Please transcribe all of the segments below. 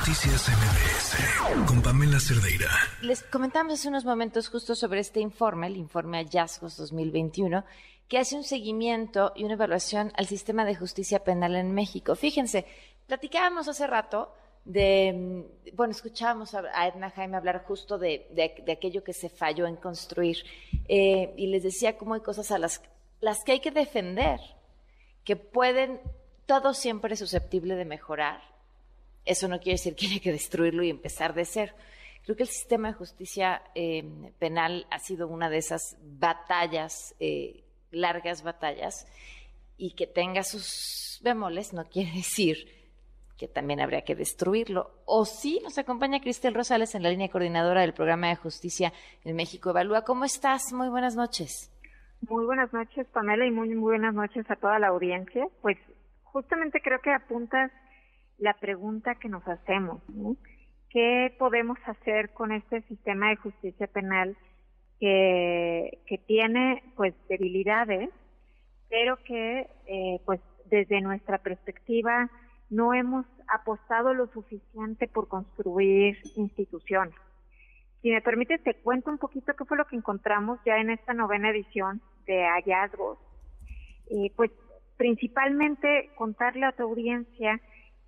Noticias MBS con Pamela Cerdeira. Les comentamos hace unos momentos justo sobre este informe, el informe Hallazgos 2021, que hace un seguimiento y una evaluación al sistema de justicia penal en México. Fíjense, platicábamos hace rato de, mm, bueno, escuchábamos a Edna Jaime hablar justo de, aquello que se falló en construir eh, y les decía cómo hay cosas a las, las que hay que defender, que pueden, todo siempre es susceptible de mejorar eso no quiere decir que haya que destruirlo y empezar de cero. Creo que el sistema de justicia eh, penal ha sido una de esas batallas, eh, largas batallas, y que tenga sus bemoles no quiere decir que también habría que destruirlo. O sí, nos acompaña Cristel Rosales en la línea coordinadora del programa de justicia en México Evalúa. ¿Cómo estás? Muy buenas noches. Muy buenas noches, Pamela, y muy, muy buenas noches a toda la audiencia. Pues justamente creo que apuntas la pregunta que nos hacemos, ¿qué podemos hacer con este sistema de justicia penal que, que tiene pues debilidades, pero que eh, pues desde nuestra perspectiva no hemos apostado lo suficiente por construir instituciones? Si me permite, te cuento un poquito qué fue lo que encontramos ya en esta novena edición de hallazgos. Eh, pues principalmente contarle a tu audiencia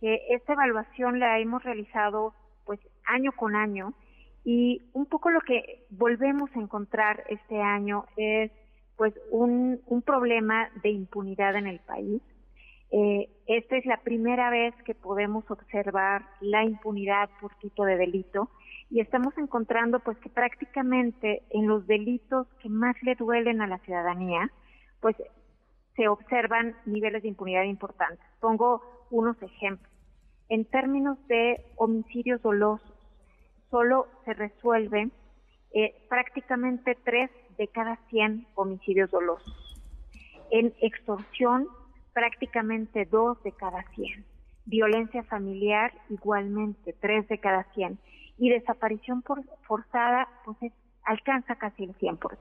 que esta evaluación la hemos realizado pues año con año y un poco lo que volvemos a encontrar este año es pues un, un problema de impunidad en el país. Eh, esta es la primera vez que podemos observar la impunidad por tipo de delito y estamos encontrando pues que prácticamente en los delitos que más le duelen a la ciudadanía pues se observan niveles de impunidad importantes. Pongo unos ejemplos. En términos de homicidios dolosos, solo se resuelve eh, prácticamente tres de cada 100 homicidios dolosos. En extorsión, prácticamente dos de cada 100. Violencia familiar, igualmente tres de cada 100. Y desaparición forzada, pues alcanza casi el 100%.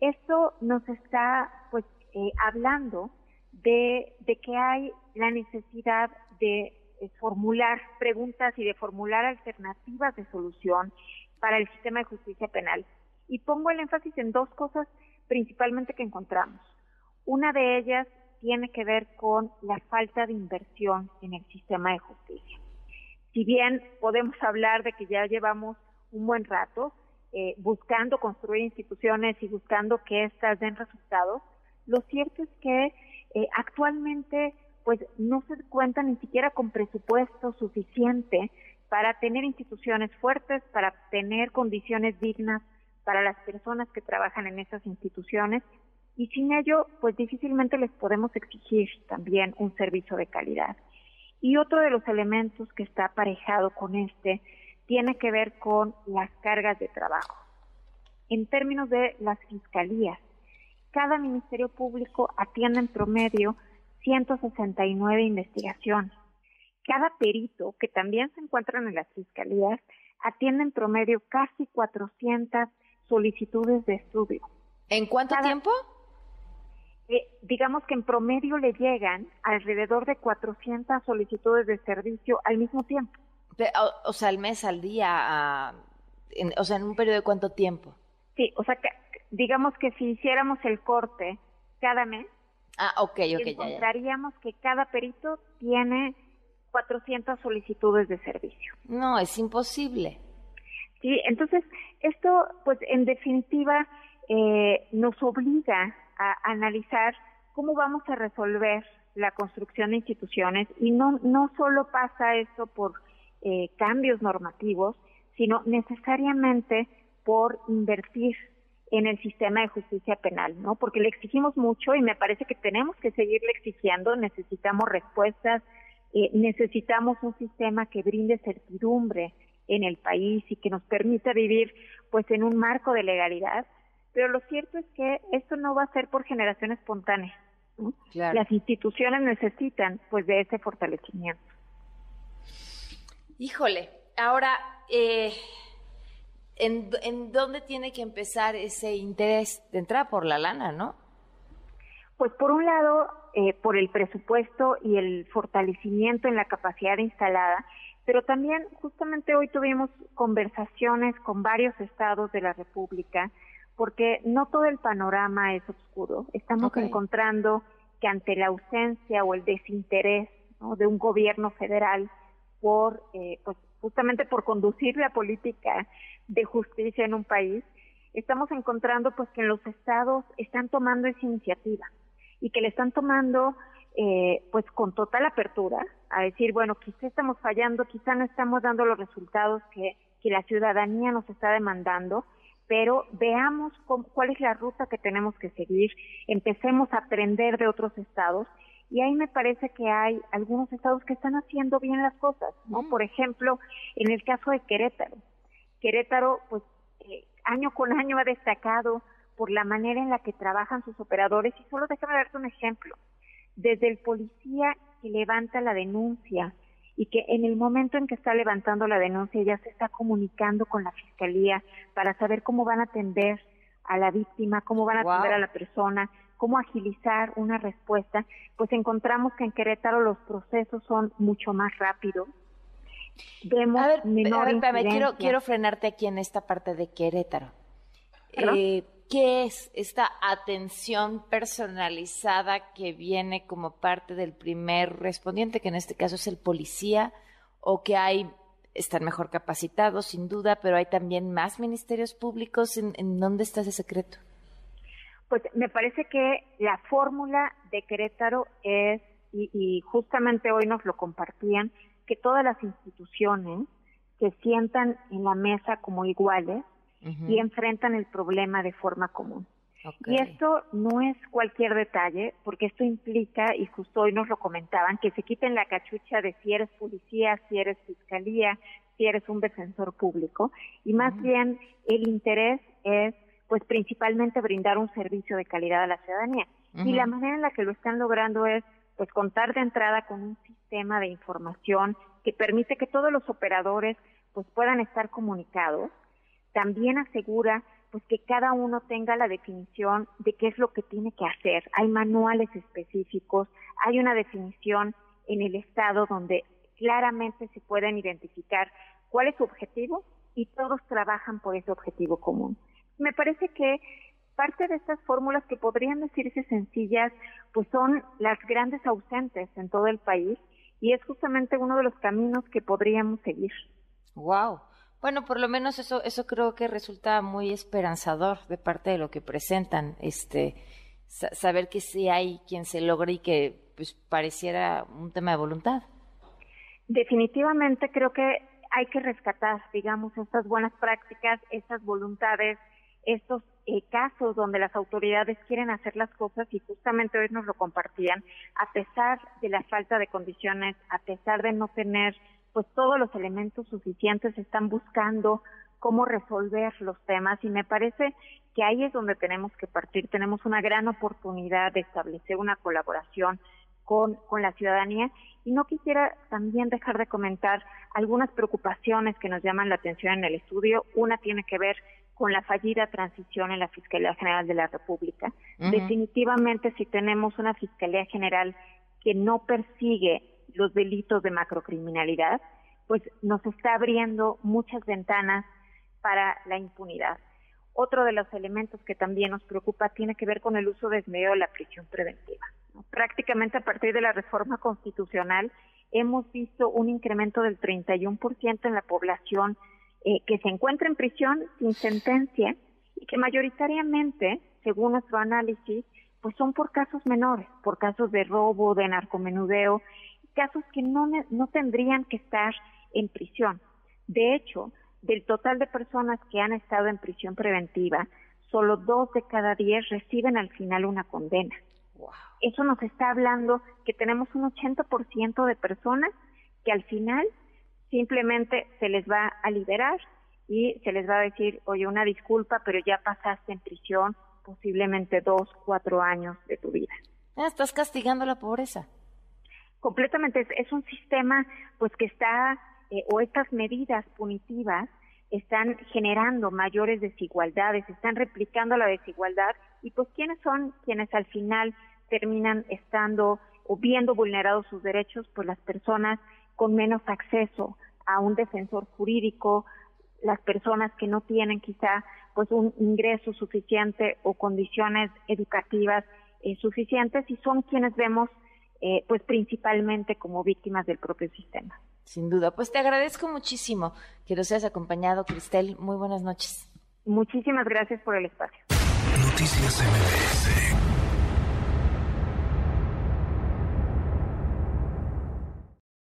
Esto nos está, pues, eh, hablando de, que hay la necesidad de eh, formular preguntas y de formular alternativas de solución para el sistema de justicia penal. Y pongo el énfasis en dos cosas principalmente que encontramos. Una de ellas tiene que ver con la falta de inversión en el sistema de justicia. Si bien podemos hablar de que ya llevamos un buen rato eh, buscando construir instituciones y buscando que éstas den resultados, lo cierto es que eh, actualmente pues no se cuenta ni siquiera con presupuesto suficiente para tener instituciones fuertes, para tener condiciones dignas para las personas que trabajan en esas instituciones y sin ello pues difícilmente les podemos exigir también un servicio de calidad. Y otro de los elementos que está aparejado con este tiene que ver con las cargas de trabajo. En términos de las fiscalías, cada ministerio público atiende en promedio 169 investigaciones. Cada perito, que también se encuentran en las fiscalías, atiende en promedio casi 400 solicitudes de estudio. ¿En cuánto tiempo? Eh, digamos que en promedio le llegan alrededor de 400 solicitudes de servicio al mismo tiempo. o, sea, al mes, al día, o sea, en un periodo de cuánto tiempo. Sí, o sea, que digamos que si hiciéramos el corte cada mes, ah, okay, okay, encontraríamos que cada perito tiene 400 solicitudes de servicio. No, es imposible. Sí, entonces esto, pues en definitiva, eh, nos obliga a analizar cómo vamos a resolver la construcción de instituciones y no, no solo pasa eso por eh, cambios normativos, sino necesariamente por invertir en el sistema de justicia penal, ¿no? Porque le exigimos mucho y me parece que tenemos que seguirle exigiendo, necesitamos respuestas, eh, necesitamos un sistema que brinde certidumbre en el país y que nos permita vivir pues en un marco de legalidad, pero lo cierto es que esto no va a ser por generación espontánea. Las instituciones necesitan pues de ese fortalecimiento. Híjole, ahora eh, ¿en, dónde tiene que empezar ese interés de entrada por la lana, no? Pues por un lado, eh, por el presupuesto y el fortalecimiento en la capacidad instalada, Pero también justamente hoy tuvimos conversaciones con varios estados de la República porque no todo el panorama es oscuro. Estamos encontrando que ante la ausencia o el desinterés de un gobierno federal por, eh, pues justamente por conducir la política de justicia en un país, estamos encontrando pues que los estados están tomando esa iniciativa y que le están tomando eh, pues con total apertura a decir, bueno, quizá estamos fallando, quizá no estamos dando los resultados que, que la ciudadanía nos está demandando, pero veamos cuál es la ruta que tenemos que seguir, empecemos a aprender de otros estados y ahí me parece que hay algunos estados que están haciendo bien las cosas, ¿no? Por ejemplo, en el caso de Querétaro. Querétaro, pues, eh, año con año ha destacado por la manera en la que trabajan sus operadores y solo déjame darte un ejemplo. Desde el policía que levanta la denuncia y que en el momento en que está levantando la denuncia ya se está comunicando con la fiscalía para saber cómo van a atender a la víctima, cómo van a atender a la persona, cómo agilizar una respuesta, pues encontramos que en Querétaro los procesos son mucho más rápidos. Vemos a ver, menor a ver, quiero, quiero frenarte aquí en esta parte de Querétaro. Eh, ¿Qué es esta atención personalizada que viene como parte del primer respondiente, que en este caso es el policía, o que hay, están mejor capacitados, sin duda, pero hay también más ministerios públicos? ¿En, en dónde está ese secreto? Pues me parece que la fórmula de Querétaro es, y, justamente hoy nos lo compartían, que todas las instituciones se sientan en la mesa como iguales y enfrentan el problema de forma común. Y esto no es cualquier detalle, porque esto implica, y justo hoy nos lo comentaban, que se quiten la cachucha de si eres policía, si eres fiscalía, si eres un defensor público, y más bien el interés es pues principalmente brindar un servicio de calidad a la ciudadanía. Y la manera en la que lo están logrando es pues contar de entrada con un sistema de información que permite que todos los operadores pues puedan estar comunicados. También asegura pues que cada uno tenga la definición de qué es lo que tiene que hacer. Hay manuales específicos, hay una definición en el estado donde claramente se pueden identificar cuál es su objetivo y todos trabajan por ese objetivo común me parece que parte de estas fórmulas que podrían decirse sencillas, pues son las grandes ausentes en todo el país y es justamente uno de los caminos que podríamos seguir. Wow. Bueno, por lo menos eso eso creo que resulta muy esperanzador de parte de lo que presentan, este saber que sí hay quien se logre y que pues pareciera un tema de voluntad. Definitivamente creo que hay que rescatar, digamos, estas buenas prácticas, estas voluntades estos eh, casos donde las autoridades quieren hacer las cosas y justamente hoy nos lo compartían, a pesar de la falta de condiciones, a pesar de no tener pues todos los elementos suficientes, están buscando cómo resolver los temas y me parece que ahí es donde tenemos que partir. Tenemos una gran oportunidad de establecer una colaboración con, con la ciudadanía y no quisiera también dejar de comentar algunas preocupaciones que nos llaman la atención en el estudio. Una tiene que ver con la fallida transición en la Fiscalía General de la República. Definitivamente, si tenemos una Fiscalía General que no persigue los delitos de macrocriminalidad, pues nos está abriendo muchas ventanas para la impunidad. Otro de los elementos que también nos preocupa tiene que ver con el uso desmedido de la prisión preventiva. Prácticamente a partir de la reforma constitucional hemos visto un incremento del 31% en la población eh, que se encuentra en prisión sin sentencia y que mayoritariamente, según nuestro análisis, pues son por casos menores, por casos de robo, de narcomenudeo, casos que no, no tendrían que estar en prisión. De hecho, del total de personas que han estado en prisión preventiva, solo dos de cada diez reciben al final una condena. Eso nos está hablando que tenemos un 80% de personas que al final simplemente se les va a liberar y se les va a decir, oye, una disculpa, pero ya pasaste en prisión posiblemente dos, cuatro años de tu vida. Ah, estás castigando la pobreza. Completamente, es, un sistema pues que está, eh, o estas medidas punitivas están generando mayores desigualdades, están replicando la desigualdad y pues quiénes son quienes al final terminan estando o viendo vulnerados sus derechos, pues las personas con menos acceso a un defensor jurídico, las personas que no tienen quizá pues un ingreso suficiente o condiciones educativas eh, suficientes y son quienes vemos eh, pues principalmente como víctimas del propio sistema. Sin duda, pues te agradezco muchísimo que nos hayas acompañado, Cristel. Muy buenas noches. Muchísimas gracias por el espacio. Noticias MBS